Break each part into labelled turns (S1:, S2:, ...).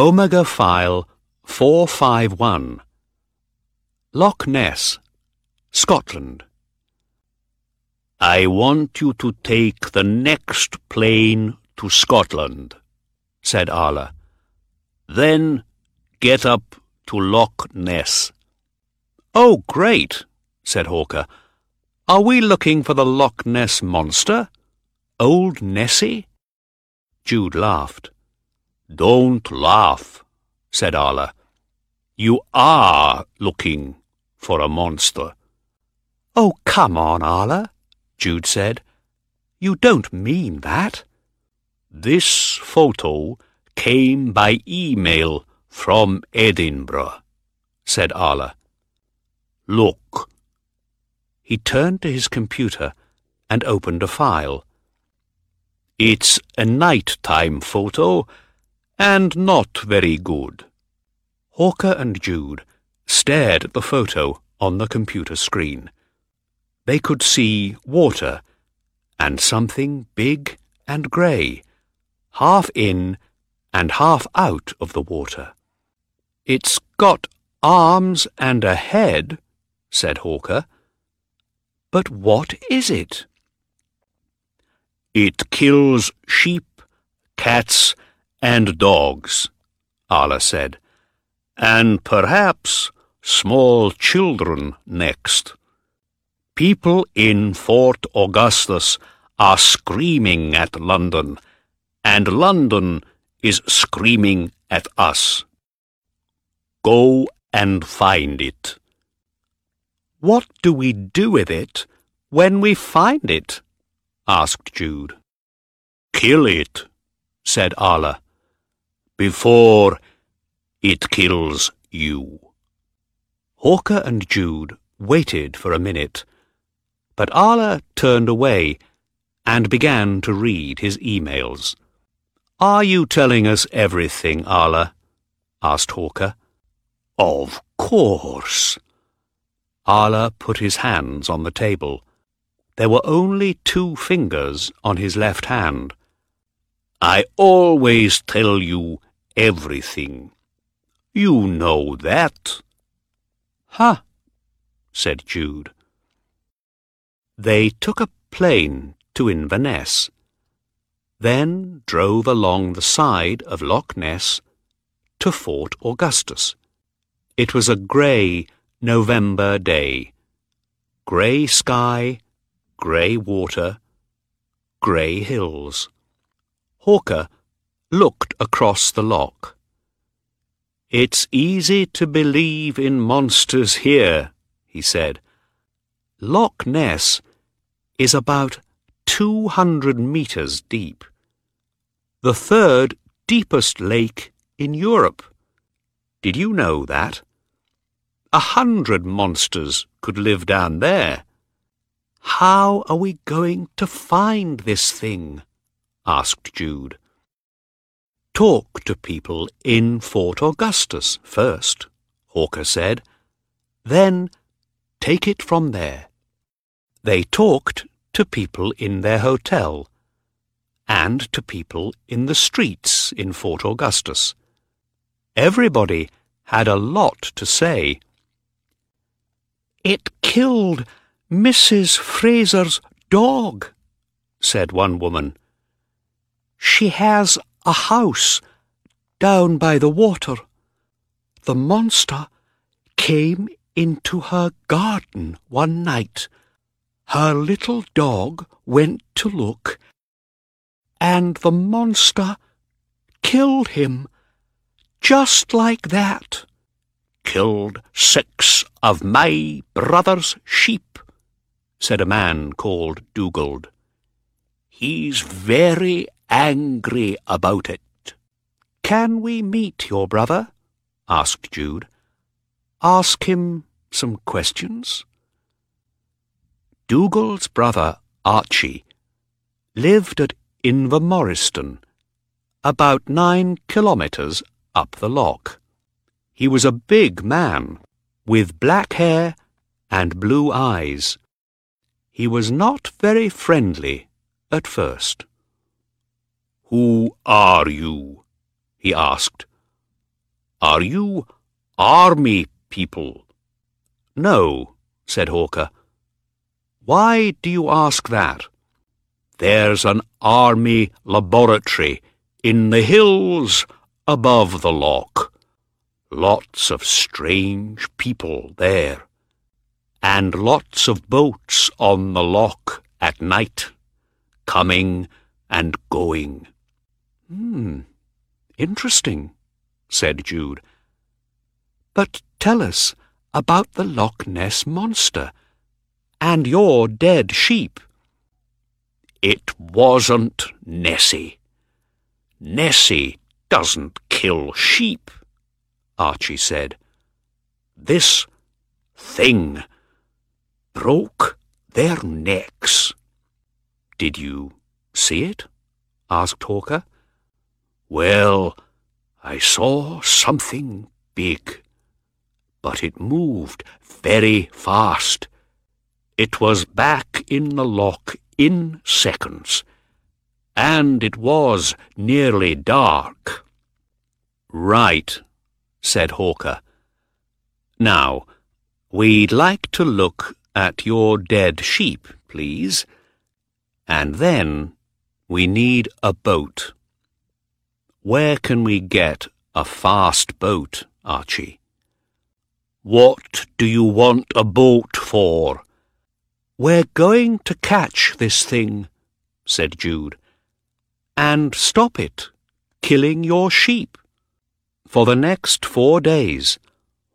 S1: Omega File 451 Loch Ness, Scotland. I want you to take the next plane to Scotland, said Arla. Then get up to Loch Ness. Oh, great, said Hawker. Are we looking for the Loch Ness monster? Old Nessie? Jude laughed. Don't laugh, said Arla. You are looking for a monster. Oh, come on, Arla, Jude said. You don't mean that. This photo came by email from Edinburgh, said Arla. Look. He turned to his computer and opened a file. It's a night-time photo and not very good. Hawker and Jude stared at the photo on the computer screen. They could see water and something big and grey, half in and half out of the water. It's got arms and a head, said Hawker. But what is it? It kills sheep, cats, and dogs, Arla said, and perhaps small children next. People in Fort Augustus are screaming at London, and London is screaming at us. Go and find it. What do we do with it when we find it? asked Jude. Kill it, said Arla before it kills you. Hawker and Jude waited for a minute, but Arla turned away and began to read his emails. Are you telling us everything, Arla? asked Hawker. Of course. Arla put his hands on the table. There were only two fingers on his left hand. I always tell you everything. You know that. Ha, said Jude. They took a plane to Inverness, then drove along the side of Loch Ness to Fort Augustus. It was a grey November day. Grey sky, grey water, grey hills. Hawker looked across the loch. It's easy to believe in monsters here, he said. Loch Ness is about two hundred metres deep. The third deepest lake in Europe. Did you know that? A hundred monsters could live down there. How are we going to find this thing? asked Jude. Talk to people in Fort Augustus first, Hawker said. Then take it from there. They talked to people in their hotel and to people in the streets in Fort Augustus. Everybody had a lot to say. It killed Mrs. Fraser's dog, said one woman. She has a house down by the water. The monster came into her garden one night. Her little dog went to look, and the monster killed him, just like that. Killed six of my brother's sheep, said a man called Dugald. He's very angry about it. Can we meet your brother? asked Jude. Ask him some questions? Dougal's brother, Archie, lived at Invermoriston, about nine kilometres up the loch. He was a big man, with black hair and blue eyes. He was not very friendly at first. Who are you? he asked, Are you army people?
S2: No, said Hawker.
S1: Why do you ask that?
S2: There's an army laboratory in the hills above the loch. Lots of strange people there. And lots of boats on the loch at night, coming and going.
S1: Hmm, interesting, said Jude. But tell us about the Loch Ness Monster and your dead sheep.
S2: It wasn't Nessie. Nessie doesn't kill sheep, Archie said. This thing broke their necks.
S1: Did you see it? asked Hawker.
S2: Well, I saw something big, but it moved very fast. It was back in the loch in seconds, and it was nearly dark.
S1: Right, said Hawker. Now, we'd like to look at your dead sheep, please. And then we need a boat. Where can we get a fast boat, Archie?
S2: What do you want a boat for?
S1: We're going to catch this thing, said Jude, and stop it killing your sheep. For the next four days,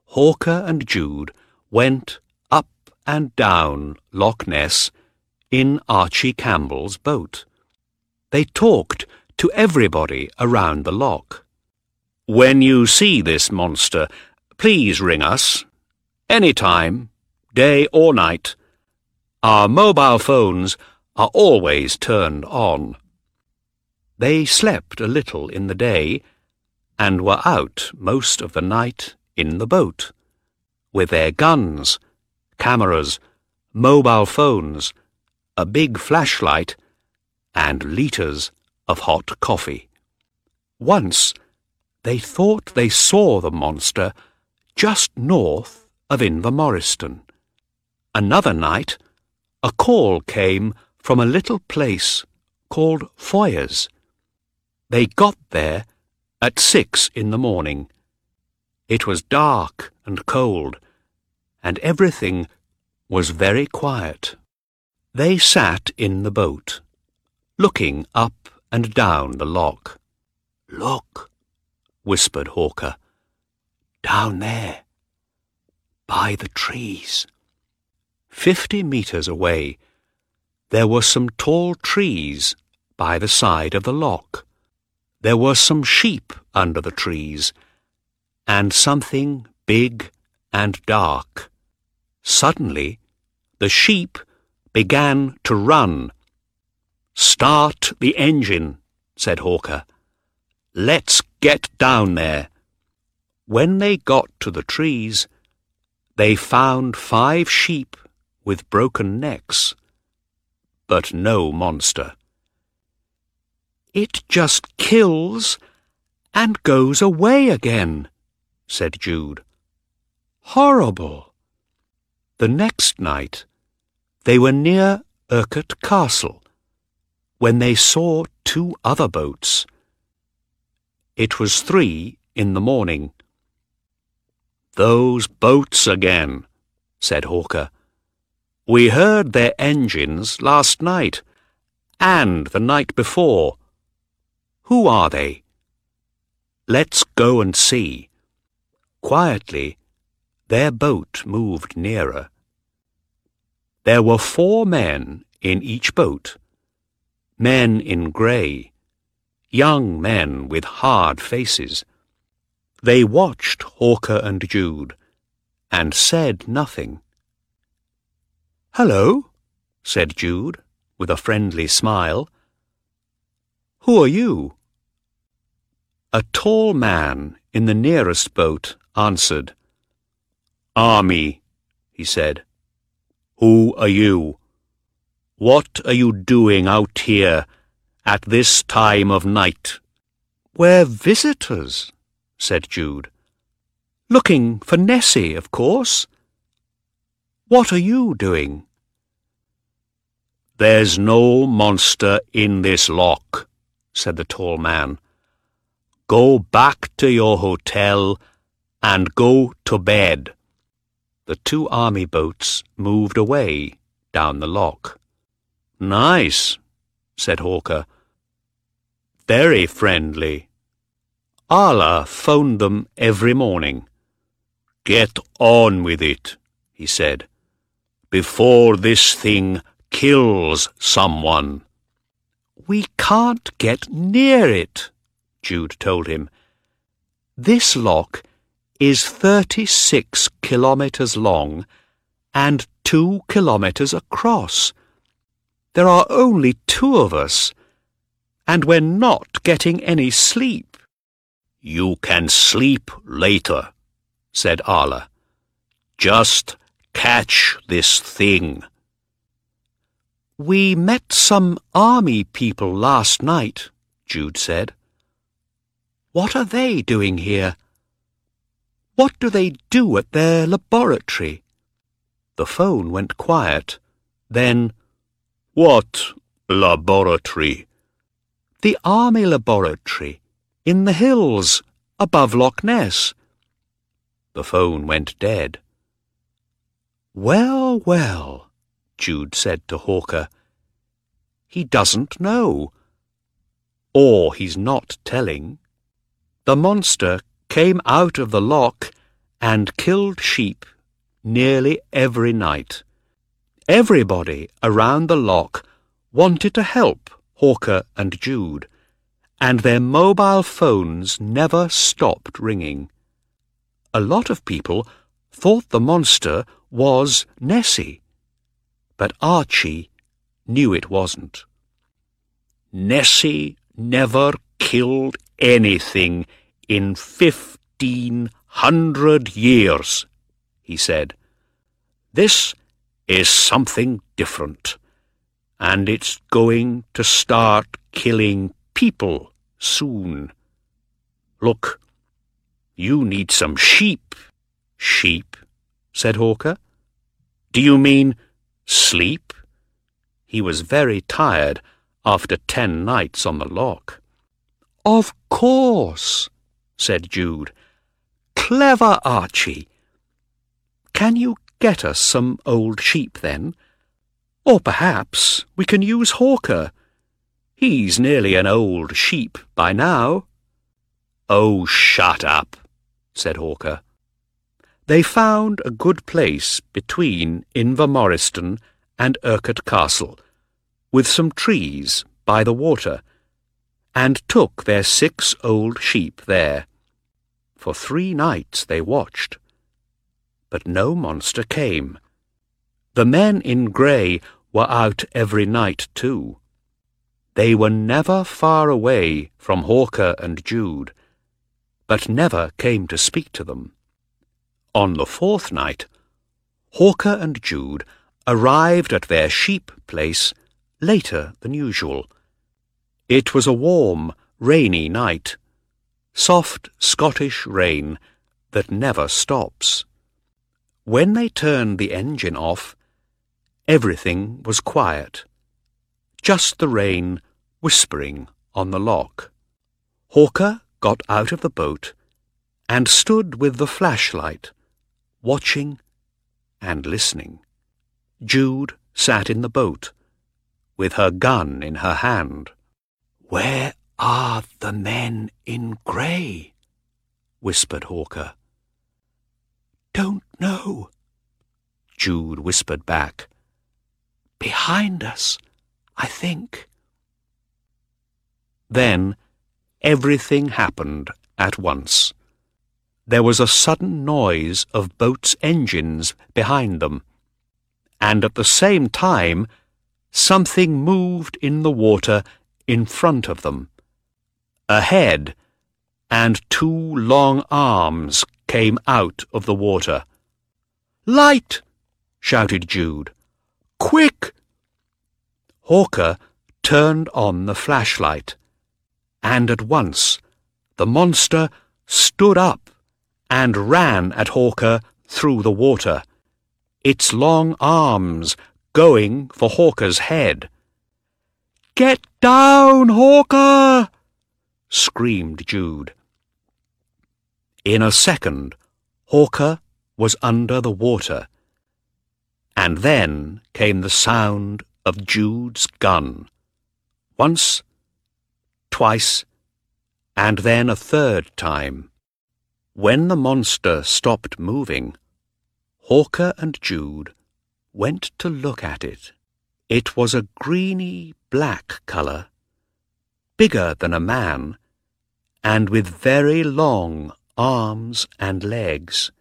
S1: Hawker and Jude went up and down Loch Ness in Archie Campbell's boat. They talked to everybody around the loch.
S2: When you see this monster, please ring us. Any time, day or night. Our mobile phones are always turned on.
S1: They slept a little in the day and were out most of the night in the boat, with their guns, cameras, mobile phones, a big flashlight, and litres of hot coffee. Once they thought they saw the monster just north of Invermoriston. Another night, a call came from a little place called Foyers. They got there at six in the morning. It was dark and cold, and everything was very quiet. They sat in the boat, looking up and down the loch.
S2: Look,
S1: whispered Hawker.
S2: Down there, by the trees.
S1: Fifty metres away, there were some tall trees by the side of the loch. There were some sheep under the trees, and something big and dark. Suddenly, the sheep began to run.
S2: Start the engine, said Hawker. Let's get down there.
S1: When they got to the trees, they found five sheep with broken necks, but no monster.
S3: It just kills and goes away again, said Jude. Horrible.
S1: The next night, they were near Urquhart Castle when they saw two other boats. It was three in the morning.
S2: Those boats again, said Hawker. We heard their engines last night, and the night before.
S1: Who are they?
S2: Let's go and see.
S1: Quietly, their boat moved nearer. There were four men in each boat, men in grey, young men with hard faces. They watched Hawker and Jude, and said nothing.
S3: Hello,
S1: said Jude, with a friendly smile.
S3: Who are you?
S1: A tall man in the nearest boat answered.
S2: Army, he said. Who are you? What are you doing out here at this time of night?
S1: We're visitors, said Jude.
S3: Looking for Nessie, of course. What are you doing?
S2: There's no monster in this loch, said the tall man. Go back to your hotel and go to bed.
S3: The two army boats moved away down the loch.
S2: Nice, said Hawker. Very friendly. Arla phoned them every morning. Get on with it, he said, before this thing kills someone.
S3: We can't get near it, Jude told him. This loch is 36 kilometres long and two kilometres across. There are only two of us, and we're not getting any sleep.
S2: You can sleep later, said Arla. Just catch this thing.
S3: We met some army people last night, Jude said. What are they doing here? What do they do at their laboratory? The phone went quiet. Then,
S2: What laboratory?
S3: The army laboratory, in the hills, above Loch Ness. The phone went dead. Well, well, Jude said to Hawker. He doesn't know. Or he's not telling. The monster came out of the loch and killed sheep nearly every night. Everybody around the loch wanted to help Hawker and Jude, and their mobile phones never stopped ringing. A lot of people thought the monster was Nessie but Archie knew it wasn't.
S2: Nessie never killed anything in fifteen hundred years, he said. This is something different, and it's going to start killing people soon. Look, you need some sheep.
S3: Sheep, said Hawker.
S2: Do you mean Sleep? He was very tired after ten nights on the loch.
S3: Of course, said Jude. Clever Archie. Can you get us some old sheep, then? Or perhaps we can use Hawker. He's nearly an old sheep by now.
S2: Oh, shut up, said Hawker.
S3: They found a good place between Invermoriston and Urquhart Castle, with some trees by the water, and took their six old sheep there. For three nights they watched, but no monster came. The men in grey were out every night too. They were never far away from Hawker and Jude, but never came to speak to them. On the fourth night, Hawker and Jude arrived at their sheep place later than usual. It was a warm, rainy night, soft Scottish rain that never stops. When they turned the engine off, everything was quiet, just the rain whispering on the loch. Hawker got out of the boat and stood with the flashlight watching and listening. Jude sat in the boat, with her gun in her hand.
S2: Where are the men in grey? whispered Hawker.
S3: Don't know, Jude whispered back. Behind us, I think. Then everything happened at once there was a sudden noise of boats' engines behind them, and at the same time something moved in the water in front of them. A head and two long arms came out of the water. Light! shouted Jude. Quick! Hawker turned on the flashlight, and at once the monster stood up and ran at Hawker through the water, its long arms going for Hawker's head. Get down, Hawker! screamed Jude. In a second, Hawker was under the water, and then came the sound of Jude's gun. Once, twice, and then a third time. When the monster stopped moving, Hawker and Jude went to look at it. It was a greeny black colour, bigger than a man, and with very long arms and legs.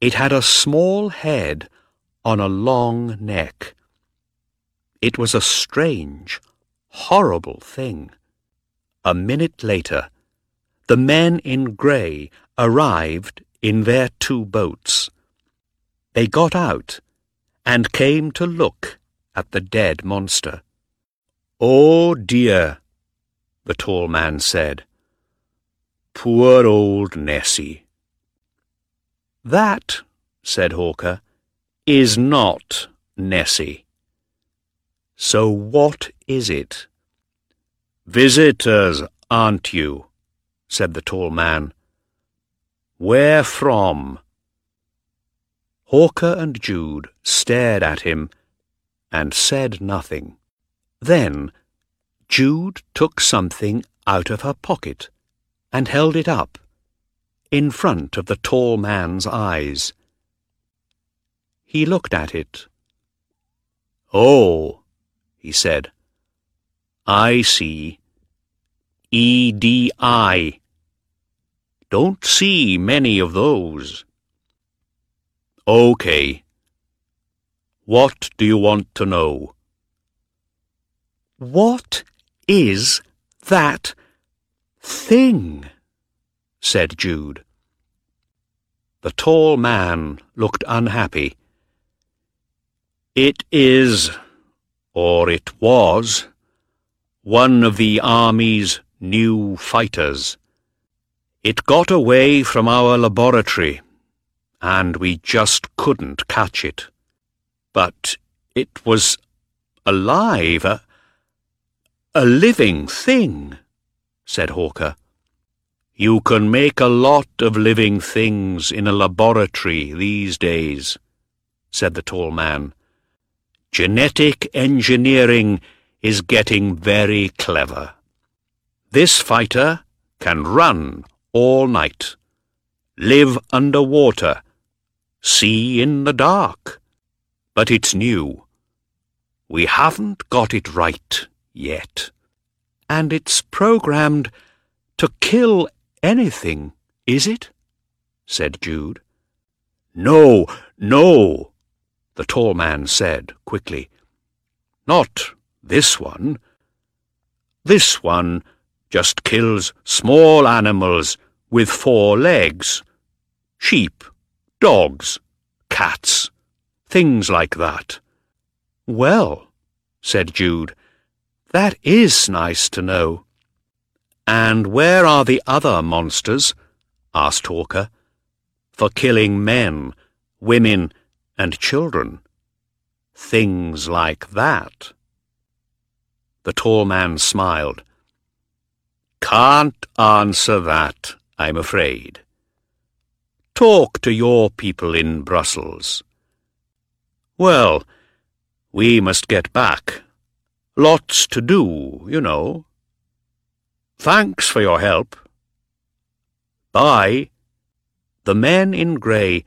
S3: It had a small head on a long neck. It was a strange, horrible thing. A minute later, the men in grey arrived in their two boats. They got out and came to look at the dead monster. Oh dear, the tall man said. Poor old Nessie. That, said Hawker, is not Nessie. So what is it? Visitors, aren't you? said the tall man. Where from? Hawker and Jude stared at him and said nothing. Then Jude took something out of her pocket and held it up, in front of the tall man's eyes. He looked at it. Oh, he said. I see. E-D-I. Don't see many of those. Okay. What do you want to know? What is that thing? said Jude. The tall man looked unhappy. It is, or it was, one of the Army's new fighters. It got away from our laboratory, and we just couldn't catch it. But it was alive, a, a living thing, said Hawker. You can make a lot of living things in a laboratory these days, said the tall man. Genetic engineering is getting very clever. This fighter can run all night, live under water, see in the dark. But it's new. We haven't got it right yet. And it's programmed to kill anything, is it? said Jude. No, no, the tall man said quickly. Not this one. This one just kills small animals with four legs. Sheep, dogs, cats, things like that. Well, said Jude, that is nice to know. And where are the other monsters? asked Hawker. For killing men, women, and children. Things like that. The tall man smiled. Can't answer that, I'm afraid. Talk to your people in Brussels. Well, we must get back. Lots to do, you know. Thanks for your help. Bye. The men in grey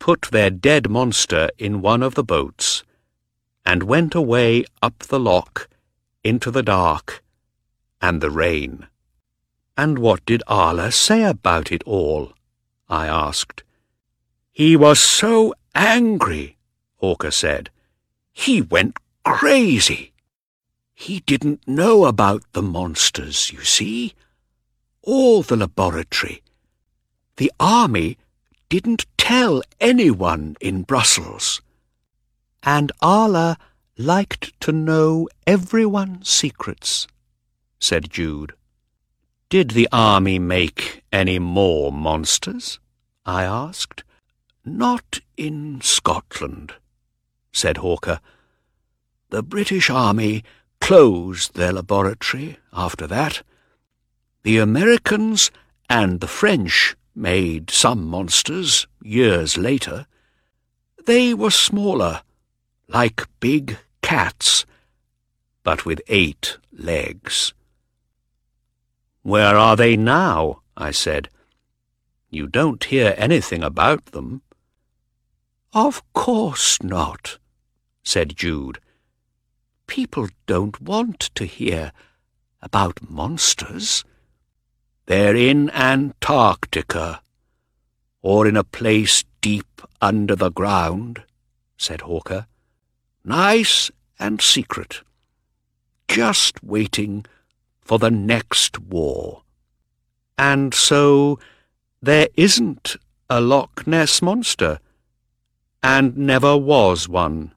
S3: put their dead monster in one of the boats and went away up the loch into the dark and the rain. And what did Arla say about it all? I asked. He was so angry, Hawker said. He went crazy. He didn't know about the monsters, you see. All the laboratory. The army didn't tell anyone in Brussels. And Arla liked to know everyone's secrets, said Jude. Did the army make any more monsters? I asked.
S2: Not in Scotland, said Hawker. The British Army closed their laboratory after that. The Americans and the French made some monsters years later. They were smaller, like big cats, but with eight legs.
S3: Where are they now? I said. You don't hear anything about them.
S2: Of course not, said Jude. People don't want to hear about monsters. They're in Antarctica, or in a place deep under the ground, said Hawker. Nice and secret. Just waiting for the next war.
S3: And so there isn't a Loch Ness monster, and never was one,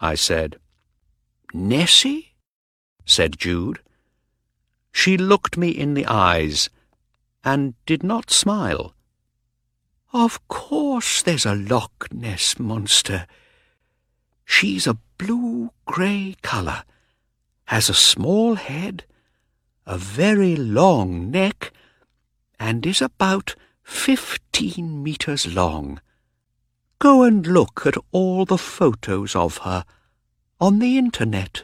S3: I said.
S2: Nessie? said Jude.
S3: She looked me in the eyes and did not smile.
S2: Of course there's a Loch Ness monster. She's a blue-grey colour, has a small head, a very long neck, and is about fifteen metres long. Go and look at all the photos of her on the internet.